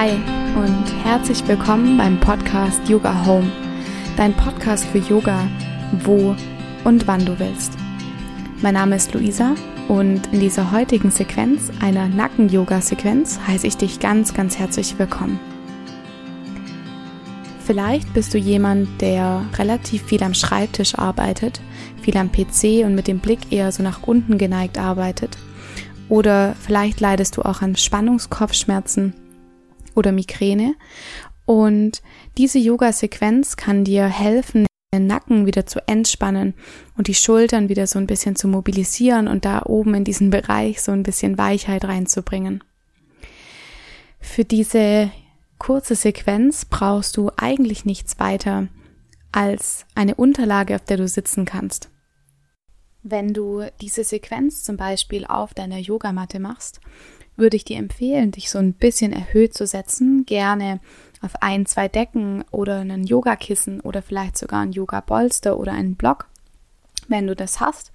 Hi und herzlich willkommen beim Podcast Yoga Home, dein Podcast für Yoga, wo und wann du willst. Mein Name ist Luisa und in dieser heutigen Sequenz, einer Nacken-Yoga-Sequenz, heiße ich dich ganz, ganz herzlich willkommen. Vielleicht bist du jemand, der relativ viel am Schreibtisch arbeitet, viel am PC und mit dem Blick eher so nach unten geneigt arbeitet. Oder vielleicht leidest du auch an Spannungskopfschmerzen oder Migräne. Und diese Yoga-Sequenz kann dir helfen, den Nacken wieder zu entspannen und die Schultern wieder so ein bisschen zu mobilisieren und da oben in diesen Bereich so ein bisschen Weichheit reinzubringen. Für diese kurze Sequenz brauchst du eigentlich nichts weiter als eine Unterlage, auf der du sitzen kannst. Wenn du diese Sequenz zum Beispiel auf deiner Yogamatte machst, würde ich dir empfehlen, dich so ein bisschen erhöht zu setzen, gerne auf ein, zwei Decken oder einen Yogakissen oder vielleicht sogar ein Yoga-Bolster oder einen Block, wenn du das hast.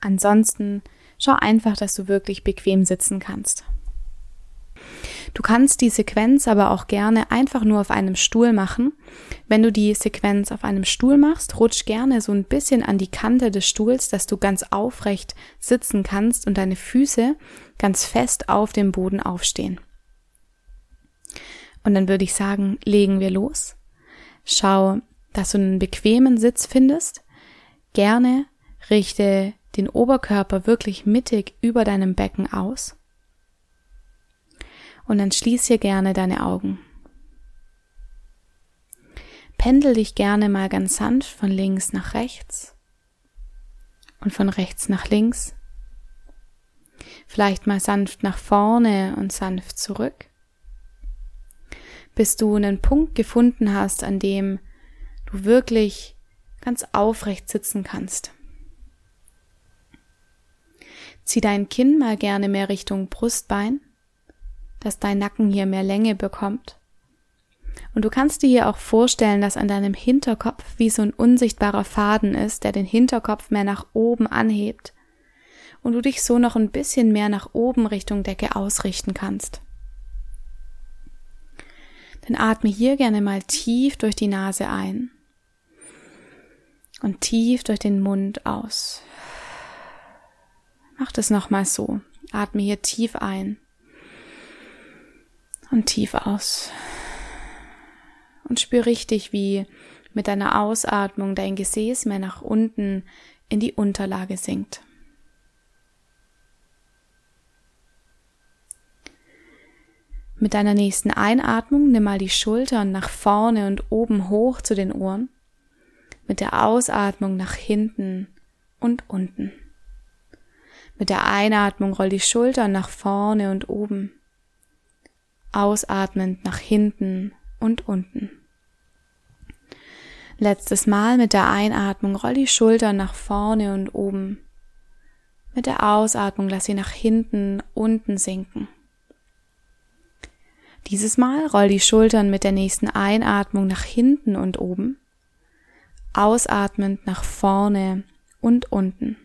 Ansonsten schau einfach, dass du wirklich bequem sitzen kannst. Du kannst die Sequenz aber auch gerne einfach nur auf einem Stuhl machen. Wenn du die Sequenz auf einem Stuhl machst, rutsch gerne so ein bisschen an die Kante des Stuhls, dass du ganz aufrecht sitzen kannst und deine Füße ganz fest auf dem Boden aufstehen. Und dann würde ich sagen, legen wir los. Schau, dass du einen bequemen Sitz findest. Gerne richte den Oberkörper wirklich mittig über deinem Becken aus und dann schließ hier gerne deine Augen. Pendel dich gerne mal ganz sanft von links nach rechts und von rechts nach links. Vielleicht mal sanft nach vorne und sanft zurück, bis du einen Punkt gefunden hast, an dem du wirklich ganz aufrecht sitzen kannst. Zieh dein Kinn mal gerne mehr Richtung Brustbein dass dein Nacken hier mehr Länge bekommt. Und du kannst dir hier auch vorstellen, dass an deinem Hinterkopf wie so ein unsichtbarer Faden ist, der den Hinterkopf mehr nach oben anhebt und du dich so noch ein bisschen mehr nach oben Richtung Decke ausrichten kannst. Dann atme hier gerne mal tief durch die Nase ein und tief durch den Mund aus. Mach das nochmal so. Atme hier tief ein und tief aus. Und spür richtig, wie mit deiner Ausatmung dein Gesäß mehr nach unten in die Unterlage sinkt. Mit deiner nächsten Einatmung nimm mal die Schultern nach vorne und oben hoch zu den Ohren. Mit der Ausatmung nach hinten und unten. Mit der Einatmung roll die Schultern nach vorne und oben ausatmend nach hinten und unten. Letztes Mal mit der Einatmung roll die Schultern nach vorne und oben. Mit der Ausatmung lass sie nach hinten, unten sinken. Dieses Mal roll die Schultern mit der nächsten Einatmung nach hinten und oben. Ausatmend nach vorne und unten.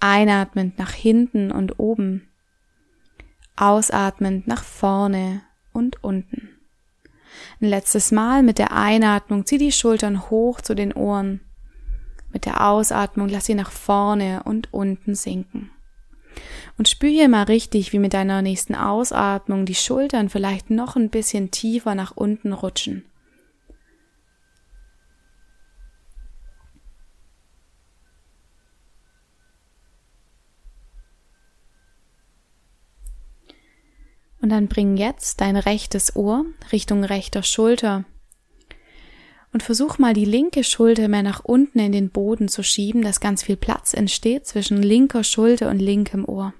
Einatmend nach hinten und oben ausatmend nach vorne und unten. Ein letztes Mal mit der Einatmung zieh die Schultern hoch zu den Ohren. Mit der Ausatmung lass sie nach vorne und unten sinken. Und spür hier mal richtig, wie mit deiner nächsten Ausatmung die Schultern vielleicht noch ein bisschen tiefer nach unten rutschen. Dann bring jetzt dein rechtes Ohr Richtung rechter Schulter. Und versuch mal die linke Schulter mehr nach unten in den Boden zu schieben, dass ganz viel Platz entsteht zwischen linker Schulter und linkem Ohr.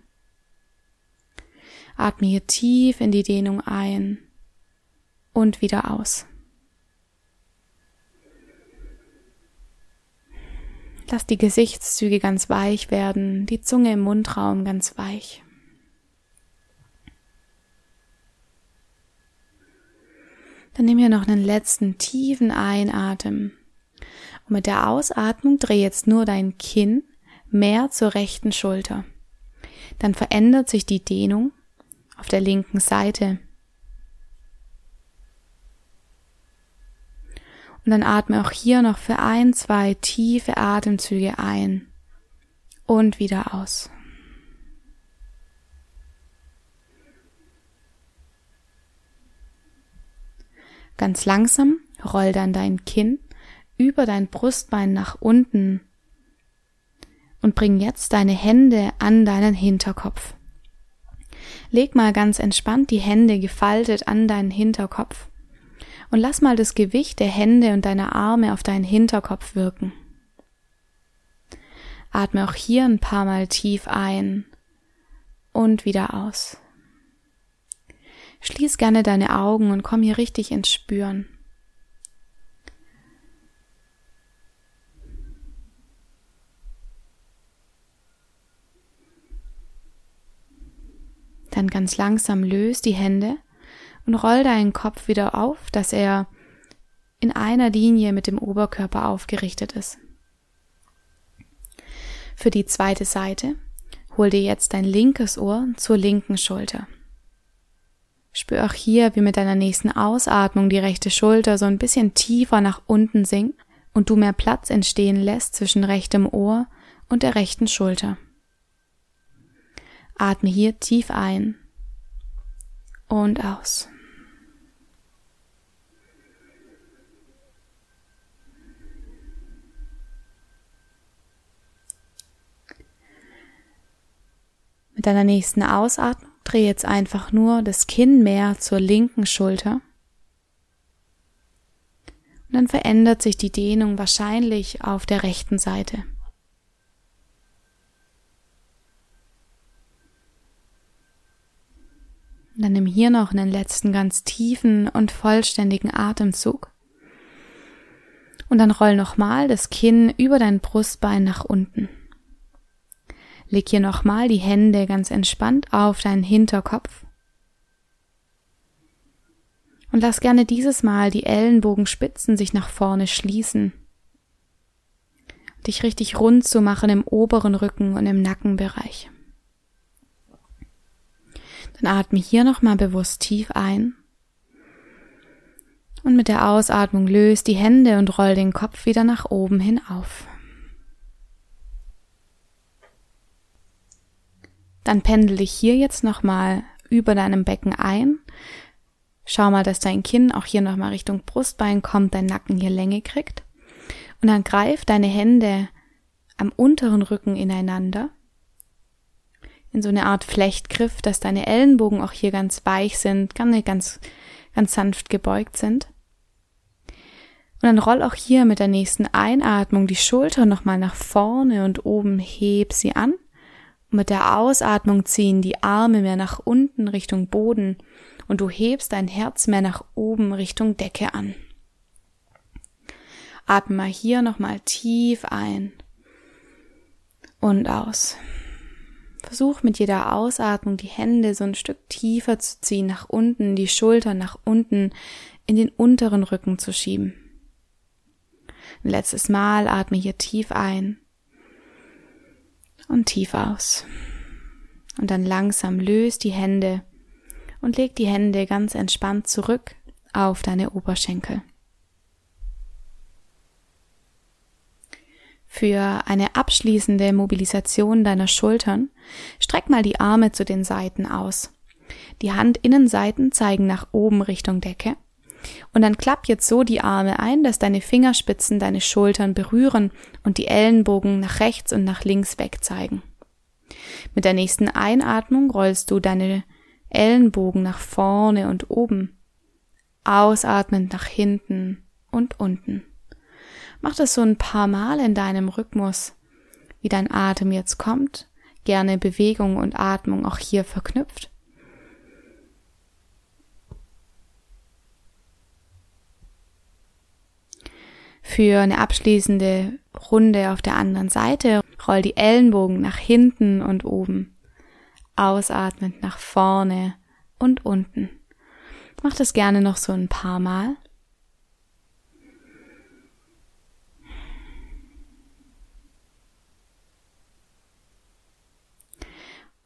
Atme hier tief in die Dehnung ein und wieder aus. Lass die Gesichtszüge ganz weich werden, die Zunge im Mundraum ganz weich. Dann nimm hier noch einen letzten tiefen Einatem. Und mit der Ausatmung dreh jetzt nur dein Kinn mehr zur rechten Schulter. Dann verändert sich die Dehnung auf der linken Seite. Und dann atme auch hier noch für ein, zwei tiefe Atemzüge ein und wieder aus. Ganz langsam roll dann dein Kinn über dein Brustbein nach unten und bring jetzt deine Hände an deinen Hinterkopf. Leg mal ganz entspannt die Hände gefaltet an deinen Hinterkopf und lass mal das Gewicht der Hände und deiner Arme auf deinen Hinterkopf wirken. Atme auch hier ein paar Mal tief ein und wieder aus. Schließ gerne deine Augen und komm hier richtig ins Spüren. Dann ganz langsam löst die Hände und roll deinen Kopf wieder auf, dass er in einer Linie mit dem Oberkörper aufgerichtet ist. Für die zweite Seite hol dir jetzt dein linkes Ohr zur linken Schulter. Spür auch hier, wie mit deiner nächsten Ausatmung die rechte Schulter so ein bisschen tiefer nach unten sinkt und du mehr Platz entstehen lässt zwischen rechtem Ohr und der rechten Schulter. Atme hier tief ein und aus. Mit deiner nächsten Ausatmung dreh jetzt einfach nur das Kinn mehr zur linken Schulter. Und dann verändert sich die Dehnung wahrscheinlich auf der rechten Seite. Und dann nimm hier noch einen letzten ganz tiefen und vollständigen Atemzug. Und dann roll nochmal das Kinn über dein Brustbein nach unten. Leg hier nochmal die Hände ganz entspannt auf deinen Hinterkopf. Und lass gerne dieses Mal die Ellenbogenspitzen sich nach vorne schließen. Dich richtig rund zu machen im oberen Rücken und im Nackenbereich. Dann atme hier nochmal bewusst tief ein. Und mit der Ausatmung löst die Hände und roll den Kopf wieder nach oben hin auf. Dann pendel dich hier jetzt nochmal über deinem Becken ein. Schau mal, dass dein Kinn auch hier nochmal Richtung Brustbein kommt, dein Nacken hier Länge kriegt. Und dann greif deine Hände am unteren Rücken ineinander. In so eine Art Flechtgriff, dass deine Ellenbogen auch hier ganz weich sind, ganz, ganz sanft gebeugt sind. Und dann roll auch hier mit der nächsten Einatmung die Schulter nochmal nach vorne und oben heb sie an mit der Ausatmung ziehen die Arme mehr nach unten Richtung Boden und du hebst dein Herz mehr nach oben Richtung Decke an. Atme mal hier nochmal tief ein und aus. Versuch mit jeder Ausatmung die Hände so ein Stück tiefer zu ziehen, nach unten, die Schultern nach unten, in den unteren Rücken zu schieben. Letztes Mal atme hier tief ein und tief aus. Und dann langsam löst die Hände und leg die Hände ganz entspannt zurück auf deine Oberschenkel. Für eine abschließende Mobilisation deiner Schultern streck mal die Arme zu den Seiten aus. Die Handinnenseiten zeigen nach oben Richtung Decke und dann klapp jetzt so die Arme ein, dass deine Fingerspitzen deine Schultern berühren und die Ellenbogen nach rechts und nach links weg zeigen. Mit der nächsten Einatmung rollst du deine Ellenbogen nach vorne und oben, ausatmend nach hinten und unten. Mach das so ein paar Mal in deinem Rhythmus, wie dein Atem jetzt kommt, gerne Bewegung und Atmung auch hier verknüpft. Für eine abschließende Runde auf der anderen Seite roll die Ellenbogen nach hinten und oben. Ausatmend nach vorne und unten. Mach das gerne noch so ein paar Mal.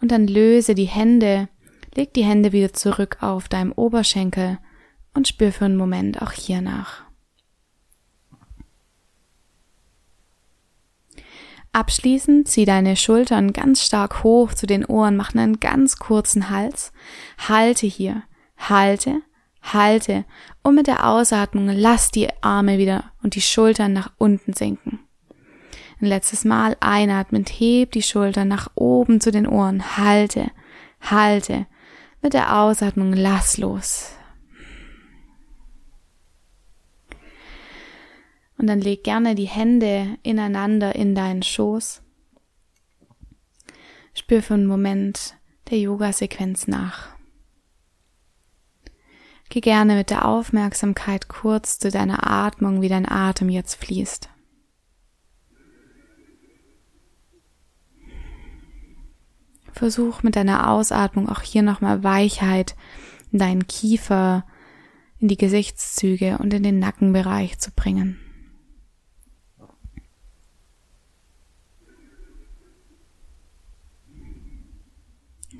Und dann löse die Hände, leg die Hände wieder zurück auf deinem Oberschenkel und spür für einen Moment auch hier nach. Abschließend zieh deine Schultern ganz stark hoch zu den Ohren, mach einen ganz kurzen Hals. Halte hier, halte, halte und mit der Ausatmung lass die Arme wieder und die Schultern nach unten sinken. Ein letztes Mal einatmend, heb die Schultern nach oben zu den Ohren, halte, halte. Mit der Ausatmung lass los. Und dann leg gerne die Hände ineinander in deinen Schoß. Spür für einen Moment der Yoga-Sequenz nach. Geh gerne mit der Aufmerksamkeit kurz zu deiner Atmung, wie dein Atem jetzt fließt. Versuch mit deiner Ausatmung auch hier nochmal Weichheit in deinen Kiefer, in die Gesichtszüge und in den Nackenbereich zu bringen.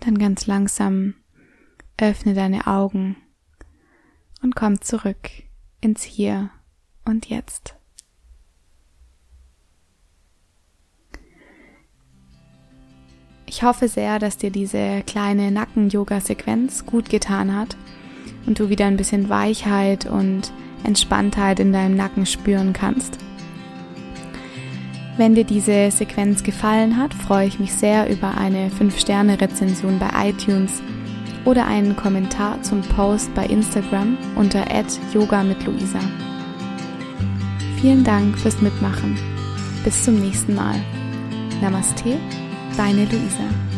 Dann ganz langsam öffne deine Augen und komm zurück ins Hier und Jetzt. Ich hoffe sehr, dass dir diese kleine Nacken-Yoga-Sequenz gut getan hat und du wieder ein bisschen Weichheit und Entspanntheit in deinem Nacken spüren kannst. Wenn dir diese Sequenz gefallen hat, freue ich mich sehr über eine 5-Sterne-Rezension bei iTunes oder einen Kommentar zum Post bei Instagram unter yoga mit Luisa. Vielen Dank fürs Mitmachen. Bis zum nächsten Mal. Namaste, deine Luisa.